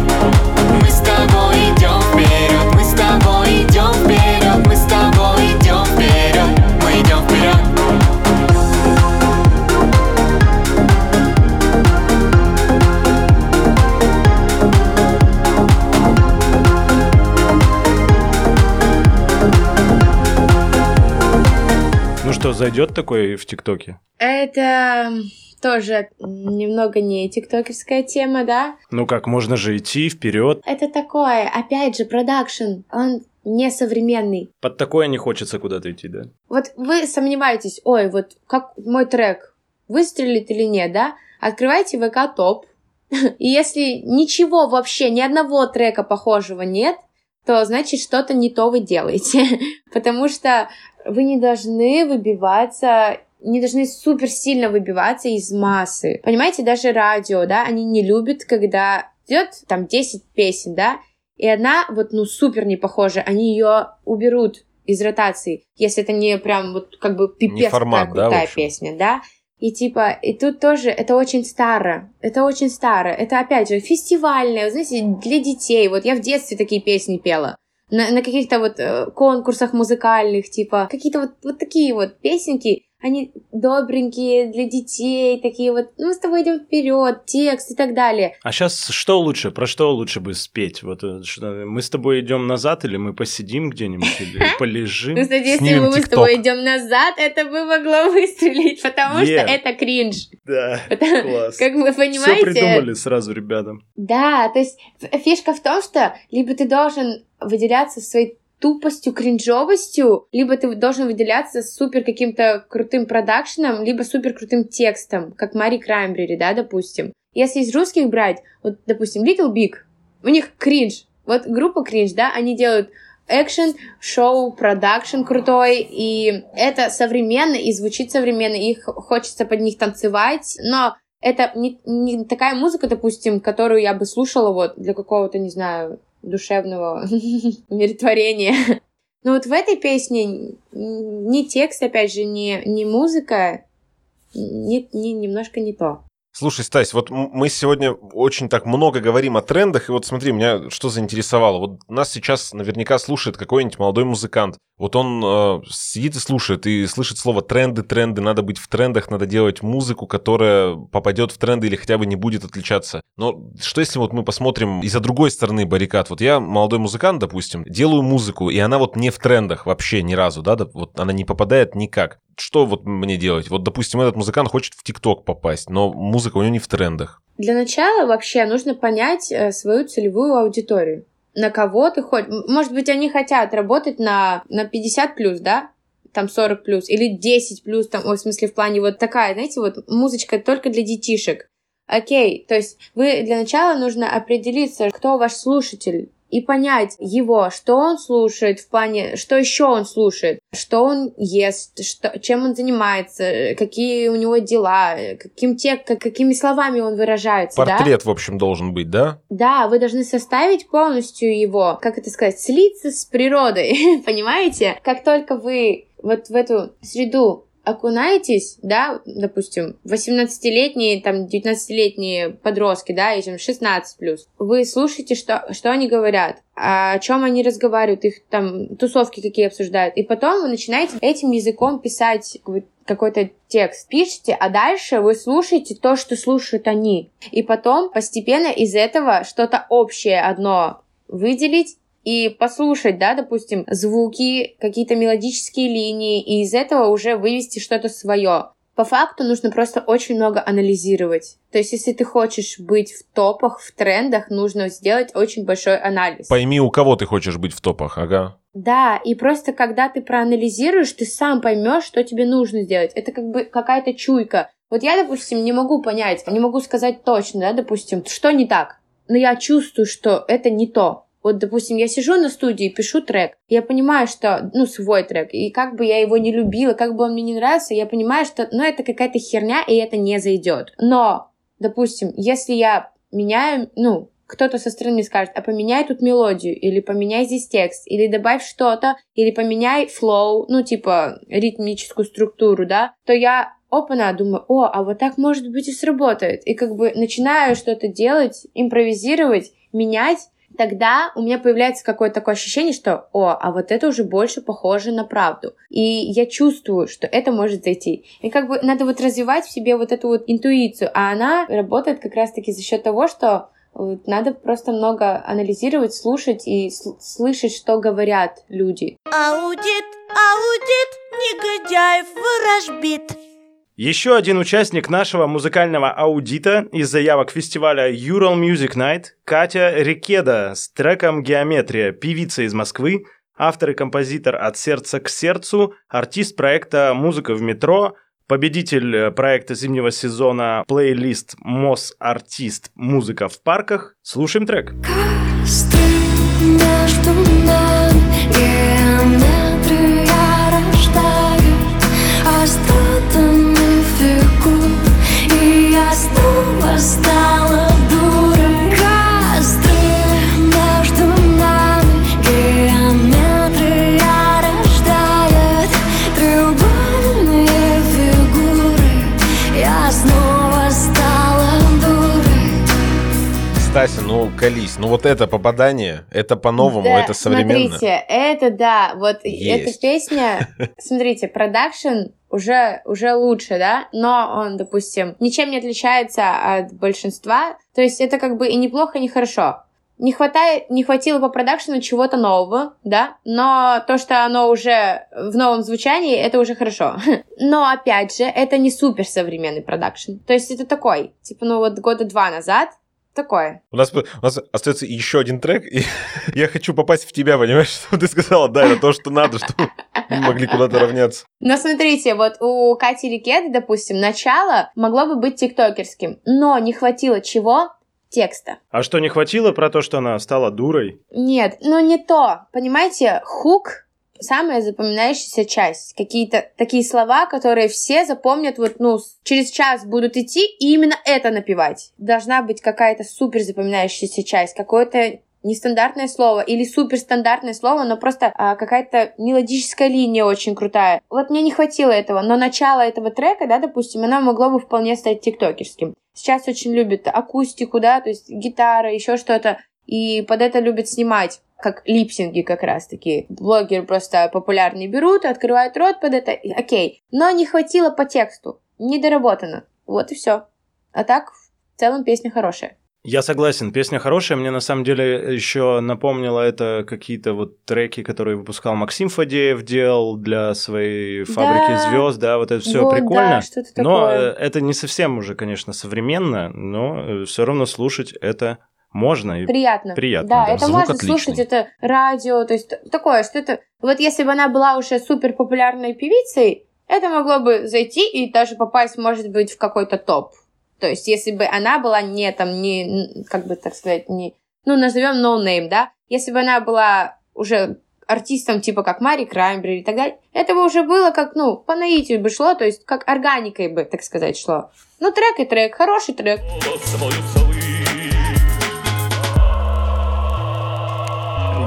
Мы с тобой идем вперед, зайдет такой в ТикТоке? Это тоже немного не тиктокерская тема, да? Ну как, можно же идти вперед. Это такое, опять же, продакшн, он не современный. Под такое не хочется куда-то идти, да? Вот вы сомневаетесь, ой, вот как мой трек выстрелит или нет, да? Открывайте ВК топ, и если ничего вообще, ни одного трека похожего нет, то значит что-то не то вы делаете. Потому что вы не должны выбиваться не должны супер сильно выбиваться из массы. Понимаете, даже радио, да, они не любят, когда идет там 10 песен, да, и одна вот, ну, супер не похожа, они ее уберут из ротации, если это не прям вот как бы пипец формат, какая да, крутая песня, да. И типа, и тут тоже, это очень старо, это очень старо, это опять же фестивальное, вы знаете, для детей, вот я в детстве такие песни пела, на, на каких-то вот э, конкурсах музыкальных, типа, какие-то вот, вот такие вот песенки, они добренькие для детей, такие вот, ну, мы с тобой идем вперед, текст и так далее. А сейчас что лучше, про что лучше бы спеть? Вот э, что, мы с тобой идем назад, или мы посидим где-нибудь, или полежим? Ну, кстати, если мы с тобой идем назад, это бы могло выстрелить, потому что это кринж. Да, класс. Как вы Все понимаете, придумали сразу ребятам. Да, то есть фишка в том, что либо ты должен выделяться своей тупостью, кринжовостью, либо ты должен выделяться супер каким-то крутым продакшеном, либо супер крутым текстом, как Мари Краймбрери, да, допустим. Если из русских брать, вот, допустим, Little Big, у них кринж. Вот группа кринж, да, они делают экшен, шоу, продакшн крутой, и это современно, и звучит современно, и хочется под них танцевать, но это не, не такая музыка, допустим, которую я бы слушала вот для какого-то, не знаю, душевного умиротворения. Но вот в этой песне ни текст, опять же, ни, ни музыка, не, не, немножко не то. Слушай, Стась, вот мы сегодня очень так много говорим о трендах, и вот смотри, меня что заинтересовало. Вот нас сейчас наверняка слушает какой-нибудь молодой музыкант. Вот он э, сидит и слушает, и слышит слово тренды, тренды, надо быть в трендах, надо делать музыку, которая попадет в тренды или хотя бы не будет отличаться. Но что если вот мы посмотрим из-за другой стороны баррикад? Вот я молодой музыкант, допустим, делаю музыку, и она вот не в трендах вообще ни разу, да, вот она не попадает никак. Что вот мне делать? Вот, допустим, этот музыкант хочет в ТикТок попасть, но музыка у него не в трендах. Для начала вообще нужно понять э, свою целевую аудиторию. На кого ты хочешь. Может быть, они хотят работать на, на 50 плюс, да? Там 40 плюс, или 10 плюс, там, ой, в смысле, в плане вот такая, знаете, вот музычка только для детишек. Окей, то есть вы для начала нужно определиться, кто ваш слушатель, и понять его, что он слушает в плане, что еще он слушает, что он ест, что, чем он занимается, какие у него дела, каким тек, как- какими словами он выражается, да? Портрет, в общем, должен быть, да? Да, вы должны составить полностью его, как это сказать, слиться с природой, понимаете? Как только вы вот в эту среду окунаетесь, да, допустим, 18-летние, там, 19-летние подростки, да, и там 16 плюс, вы слушаете, что, что они говорят, о чем они разговаривают, их там тусовки какие обсуждают, и потом вы начинаете этим языком писать какой-то текст, пишите, а дальше вы слушаете то, что слушают они. И потом постепенно из этого что-то общее одно выделить и послушать, да, допустим, звуки, какие-то мелодические линии, и из этого уже вывести что-то свое. По факту нужно просто очень много анализировать. То есть, если ты хочешь быть в топах, в трендах, нужно сделать очень большой анализ. Пойми, у кого ты хочешь быть в топах, ага. Да, и просто когда ты проанализируешь, ты сам поймешь, что тебе нужно сделать. Это как бы какая-то чуйка. Вот я, допустим, не могу понять, не могу сказать точно, да, допустим, что не так. Но я чувствую, что это не то. Вот, допустим, я сижу на студии, пишу трек, я понимаю, что, ну, свой трек, и как бы я его не любила, как бы он мне не нравился, я понимаю, что, ну, это какая-то херня, и это не зайдет. Но, допустим, если я меняю, ну, кто-то со стороны скажет, а поменяй тут мелодию, или поменяй здесь текст, или добавь что-то, или поменяй флоу, ну, типа, ритмическую структуру, да, то я опана, думаю, о, а вот так, может быть, и сработает. И как бы начинаю что-то делать, импровизировать, менять, тогда у меня появляется какое-то такое ощущение, что, о, а вот это уже больше похоже на правду. И я чувствую, что это может зайти. И как бы надо вот развивать в себе вот эту вот интуицию, а она работает как раз-таки за счет того, что вот надо просто много анализировать, слушать и сл- слышать, что говорят люди. Аудит, аудит, негодяев ворожбит. Еще один участник нашего музыкального аудита из заявок фестиваля Ural Music Night – Катя Рикеда с треком «Геометрия», певица из Москвы, автор и композитор «От сердца к сердцу», артист проекта «Музыка в метро», победитель э, проекта зимнего сезона плейлист «Мос Артист. Музыка в парках». Слушаем трек. между колись, ну вот это попадание, это по-новому, Да, это современно. Смотрите, это да, вот Есть. эта песня, смотрите, продакшн уже, уже лучше, да, но он, допустим, ничем не отличается от большинства, то есть это как бы и неплохо, и нехорошо. Не хватает, не хватило по продакшену чего-то нового, да, но то, что оно уже в новом звучании, это уже хорошо. Но, опять же, это не супер современный продакшн. То есть это такой, типа, ну вот года два назад, такое. У нас, у нас остается еще один трек, и я хочу попасть в тебя, понимаешь, что ты сказала, да, это то, что надо, чтобы мы могли куда-то равняться. Но смотрите, вот у Кати Рикеты, допустим, начало могло бы быть тиктокерским, но не хватило чего? текста. А что, не хватило про то, что она стала дурой? Нет, ну не то. Понимаете, хук самая запоминающаяся часть. Какие-то такие слова, которые все запомнят, вот, ну, через час будут идти и именно это напевать. Должна быть какая-то супер запоминающаяся часть, какое-то нестандартное слово или суперстандартное слово, но просто а, какая-то мелодическая линия очень крутая. Вот мне не хватило этого, но начало этого трека, да, допустим, оно могло бы вполне стать тиктокерским. Сейчас очень любят акустику, да, то есть гитара, еще что-то, и под это любят снимать как липсинги как раз-таки. Блогеры просто популярные берут, открывают рот под это, и окей. Но не хватило по тексту, недоработано. Вот и все. А так, в целом, песня хорошая. Я согласен, песня хорошая. Мне на самом деле еще напомнило это какие-то вот треки, которые выпускал Максим Фадеев, делал для своей фабрики Да. звезд, да, вот это все Вот, прикольно. да, но э, это не совсем уже, конечно, современно, но все равно слушать это можно. И Приятно. приятно, Да, да. это Звук можно отличный. слушать, это радио, то есть такое, что это... Вот если бы она была уже супер популярной певицей, это могло бы зайти и даже попасть, может быть, в какой-то топ. То есть если бы она была не там, не, как бы так сказать, не... Ну, назовем no name, да? Если бы она была уже артистом типа как Мари Краймбрери и так далее, это бы уже было как, ну, по наитию бы шло, то есть как органикой бы, так сказать, шло. Ну, трек и трек, хороший трек.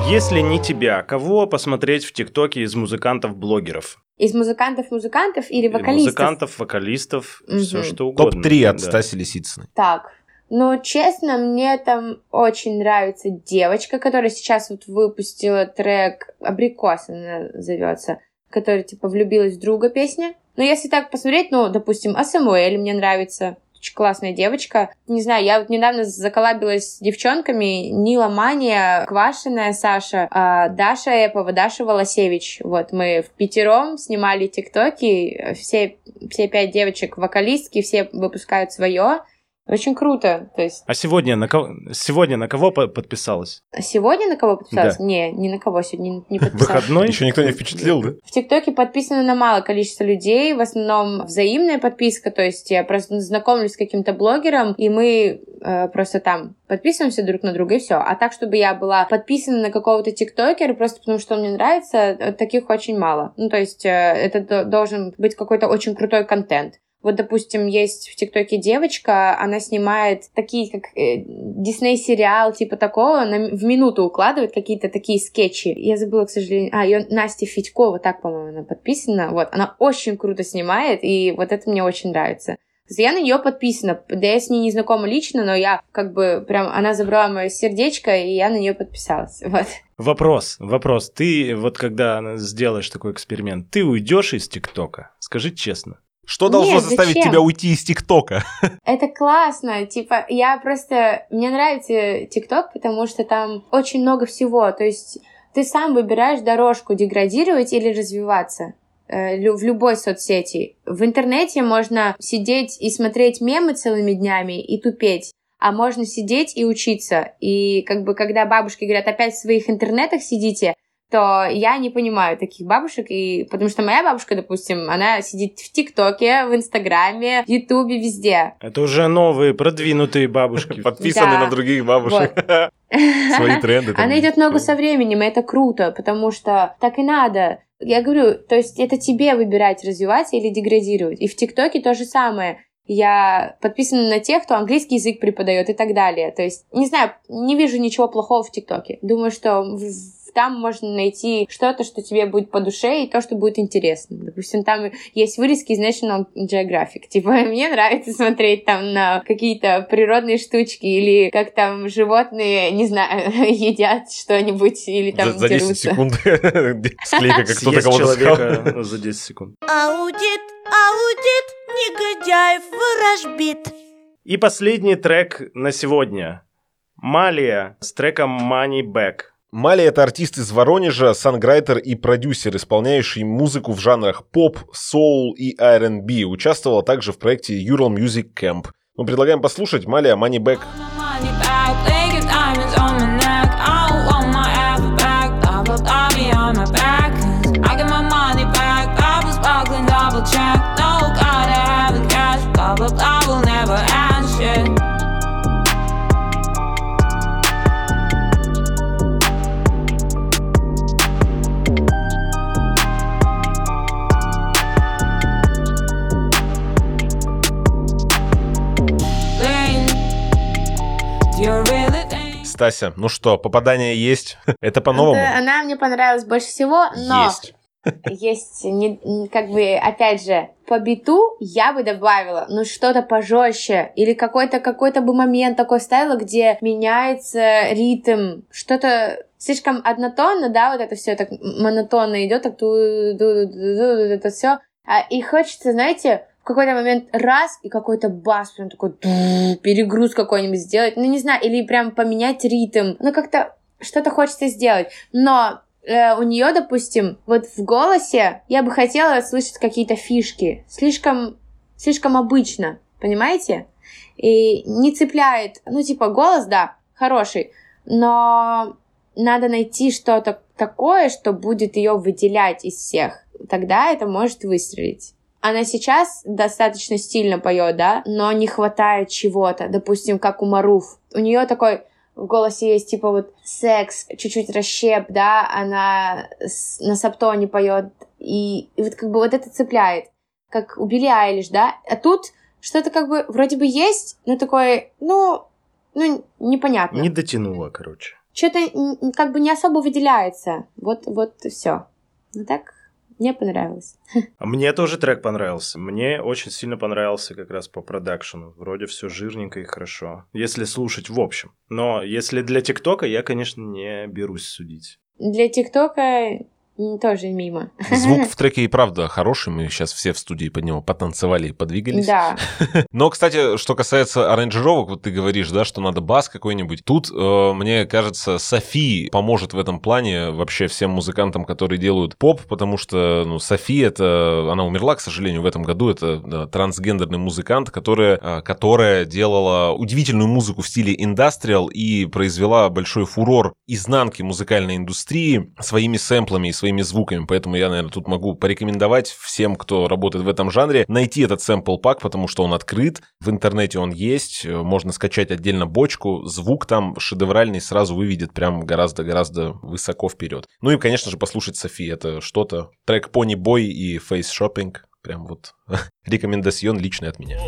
Если не тебя, кого посмотреть в ТикТоке из музыкантов-блогеров? Из музыкантов-музыкантов или Или вокалистов? Музыкантов, вокалистов, Мгм. все что угодно. Топ-3 от Да. Стаси Лисицыной. Так, ну, честно, мне там очень нравится девочка, которая сейчас вот выпустила трек «Абрикос», она зовется, которая, типа, влюбилась в друга песня. Но если так посмотреть, ну, допустим, а Самуэль мне нравится, очень классная девочка. Не знаю, я вот недавно заколабилась с девчонками. Нила Мания, Квашиная Саша, а, Даша Эпова, Даша Волосевич. Вот мы в пятером снимали тиктоки. Все, все пять девочек вокалистки, все выпускают свое. Очень круто. То есть А сегодня на кого, сегодня на кого по- подписалась? сегодня на кого подписалась? Не, ни на кого сегодня не, подписалась. Выходной? Еще никто не впечатлил, да? В ТикТоке подписано на малое количество людей, в основном взаимная подписка, то есть я просто знакомлюсь с каким-то блогером, и мы э, просто там подписываемся друг на друга, и все. А так, чтобы я была подписана на какого-то тиктокера, просто потому что он мне нравится, э, таких очень мало. Ну, то есть э, это до- должен быть какой-то очень крутой контент. Вот, допустим, есть в ТикТоке девочка, она снимает такие, как э, Дисней сериал, типа такого, на, в минуту укладывает какие-то такие скетчи. Я забыла, к сожалению. А, ее Настя Федькова, так, по-моему, она подписана. Вот, она очень круто снимает, и вот это мне очень нравится. Я на нее подписана. Да я с ней не знакома лично, но я как бы прям, она забрала мое сердечко, и я на нее подписалась. Вот. Вопрос, вопрос. Ты вот когда сделаешь такой эксперимент, ты уйдешь из ТикТока? Скажи честно. Что должно Нет, заставить зачем? тебя уйти из ТикТока? Это классно, типа, я просто... Мне нравится ТикТок, потому что там очень много всего, то есть ты сам выбираешь дорожку деградировать или развиваться э, в любой соцсети. В интернете можно сидеть и смотреть мемы целыми днями и тупеть, а можно сидеть и учиться. И как бы когда бабушки говорят, опять в своих интернетах сидите, то я не понимаю таких бабушек, и потому что моя бабушка, допустим, она сидит в ТикТоке, в Инстаграме, в Ютубе, везде. Это уже новые, продвинутые бабушки. Подписаны на других бабушек. Свои тренды. Она идет ногу со временем, и это круто, потому что так и надо. Я говорю, то есть это тебе выбирать, развиваться или деградировать. И в ТикТоке то же самое. Я подписана на тех, кто английский язык преподает и так далее. То есть, не знаю, не вижу ничего плохого в ТикТоке. Думаю, что там можно найти что-то, что тебе будет по душе, и то, что будет интересно. Допустим, там есть вырезки из National Geographic. Типа, мне нравится смотреть там на какие-то природные штучки, или как там животные, не знаю, едят что-нибудь, или там За за 10 дерутся. секунд склейка, как кто-то кого-то сказал. человека за 10 секунд. Аудит, аудит, негодяев ворожбит. И последний трек на сегодня. Малия с треком Money Back. Мали — это артист из Воронежа, санграйтер и продюсер, исполняющий музыку в жанрах поп, соул и R&B. Участвовала также в проекте Ural Music Camp. Мы предлагаем послушать Малия Money Back. money back. Стася, ну что, попадание есть? Это по-новому? Она мне понравилась больше всего, но Есть. есть, не- как бы, опять же, по биту я бы добавила, ну, что-то пожестче, или какой-то какой-то бы момент такой ставила, где меняется ритм, что-то слишком однотонно, да, вот это все так монотонно идет, так ду- ду- ду- ду- это все, и хочется, знаете, в какой-то момент раз, и какой-то бас прям такой перегруз какой-нибудь сделать, ну, не знаю, или прям поменять ритм, ну, как-то что-то хочется сделать, но э, у нее, допустим, вот в голосе я бы хотела слышать какие-то фишки. Слишком, слишком обычно, понимаете? И не цепляет, ну, типа, голос, да, хороший, но надо найти что-то такое, что будет ее выделять из всех. Тогда это может выстрелить. Она сейчас достаточно стильно поет, да, но не хватает чего-то, допустим, как у Маруф. У нее такой в голосе есть типа вот секс, чуть-чуть расщеп, да, она с- на саптоне поет, и, и вот как бы вот это цепляет, как у Билли Айлиш, да, а тут что-то как бы вроде бы есть, но такое, ну, ну, непонятно. Не дотянула, короче. Что-то как бы не особо выделяется, вот, вот и все. Ну так, мне понравилось. Мне тоже трек понравился. Мне очень сильно понравился как раз по продакшену. Вроде все жирненько и хорошо. Если слушать в общем. Но если для ТикТока, я, конечно, не берусь судить. Для ТикТока тоже мимо. Звук в треке и правда хороший, мы сейчас все в студии под него потанцевали и подвигались. Да. Но, кстати, что касается аранжировок, вот ты говоришь, да, что надо бас какой-нибудь. Тут, э, мне кажется, Софи поможет в этом плане вообще всем музыкантам, которые делают поп, потому что, ну, Софи это, она умерла, к сожалению, в этом году, это да, трансгендерный музыкант, которая, э, которая делала удивительную музыку в стиле индастриал и произвела большой фурор изнанки музыкальной индустрии своими сэмплами и своими звуками, поэтому я, наверное, тут могу порекомендовать всем, кто работает в этом жанре, найти этот сэмпл-пак, потому что он открыт, в интернете он есть, э, можно скачать отдельно бочку, звук там шедевральный сразу выведет прям гораздо-гораздо высоко вперед. Ну и, конечно же, послушать Софи, это что-то. Трек Pony Boy и Face Shopping, прям вот рекомендацион личный от меня.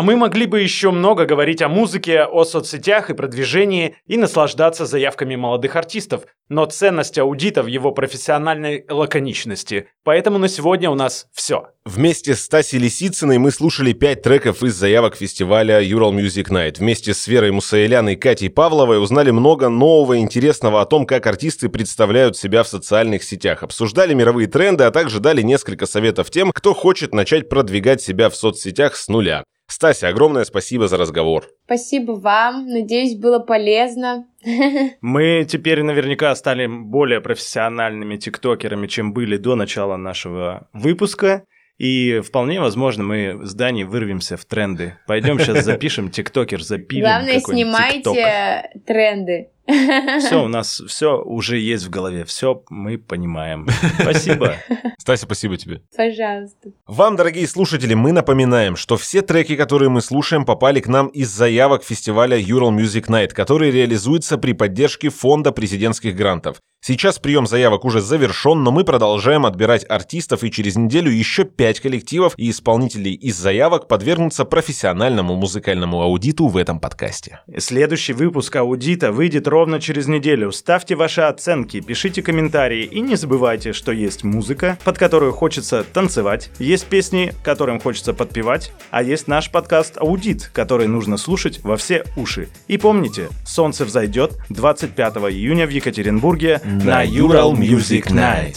А мы могли бы еще много говорить о музыке, о соцсетях и продвижении и наслаждаться заявками молодых артистов, но ценность аудита в его профессиональной лаконичности. Поэтому на сегодня у нас все. Вместе с Стасей Лисицыной мы слушали пять треков из заявок фестиваля Ural Music Night. Вместе с Верой Мусаэлян и Катей Павловой узнали много нового и интересного о том, как артисты представляют себя в социальных сетях. Обсуждали мировые тренды, а также дали несколько советов тем, кто хочет начать продвигать себя в соцсетях с нуля. Стася, огромное спасибо за разговор. Спасибо вам. Надеюсь, было полезно. Мы теперь наверняка стали более профессиональными тиктокерами, чем были до начала нашего выпуска. И вполне возможно, мы с Даней вырвемся в тренды. Пойдем сейчас запишем тиктокер, запилим Главное, какой-нибудь тикток. снимайте тренды. Все, у нас все уже есть в голове, все мы понимаем. Спасибо. Стася, спасибо тебе. Пожалуйста. Вам, дорогие слушатели, мы напоминаем, что все треки, которые мы слушаем, попали к нам из заявок фестиваля Ural Music Night, который реализуется при поддержке фонда президентских грантов. Сейчас прием заявок уже завершен, но мы продолжаем отбирать артистов, и через неделю еще пять коллективов и исполнителей из заявок подвергнутся профессиональному музыкальному аудиту в этом подкасте. Следующий выпуск аудита выйдет ровно через неделю. Ставьте ваши оценки, пишите комментарии и не забывайте, что есть музыка, под которую хочется танцевать, есть песни, которым хочется подпевать, а есть наш подкаст «Аудит», который нужно слушать во все уши. И помните, солнце взойдет 25 июня в Екатеринбурге на Ural Music Night.